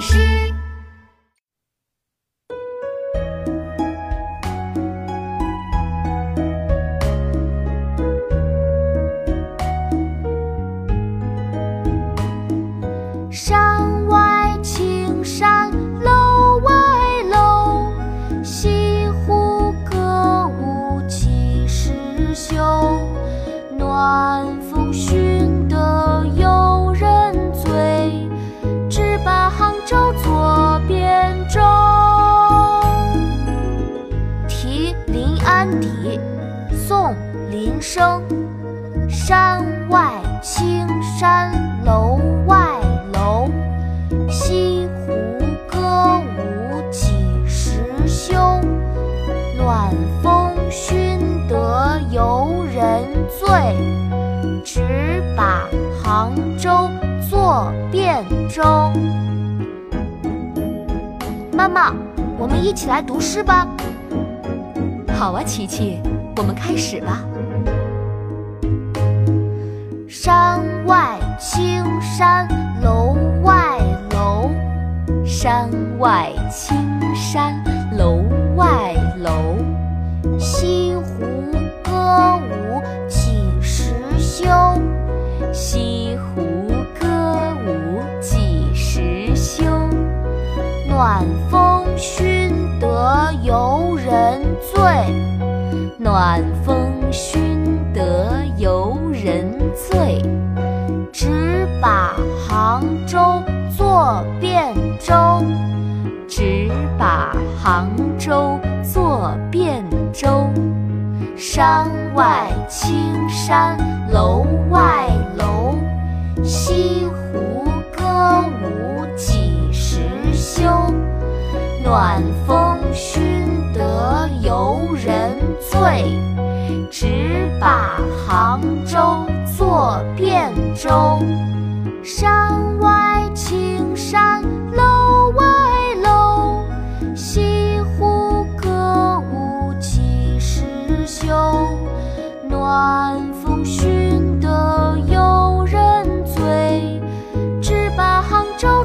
诗。山外青山楼外楼，西湖歌舞几时休？暖声。山外青山楼外楼，西湖歌舞几时休？暖风熏得游人醉，只把杭州作汴州。妈妈，我们一起来读诗吧。好啊，琪琪，我们开始吧。山外青山楼外楼，山外青山楼外楼，西湖歌舞几时休？西湖歌舞几时休？暖风熏得游人醉，暖风熏得游汴州。只把杭州作汴州。山外青山楼外楼，西湖歌舞几时休？暖风熏得游人醉，只把杭州作汴晚风熏得游人醉，只把杭州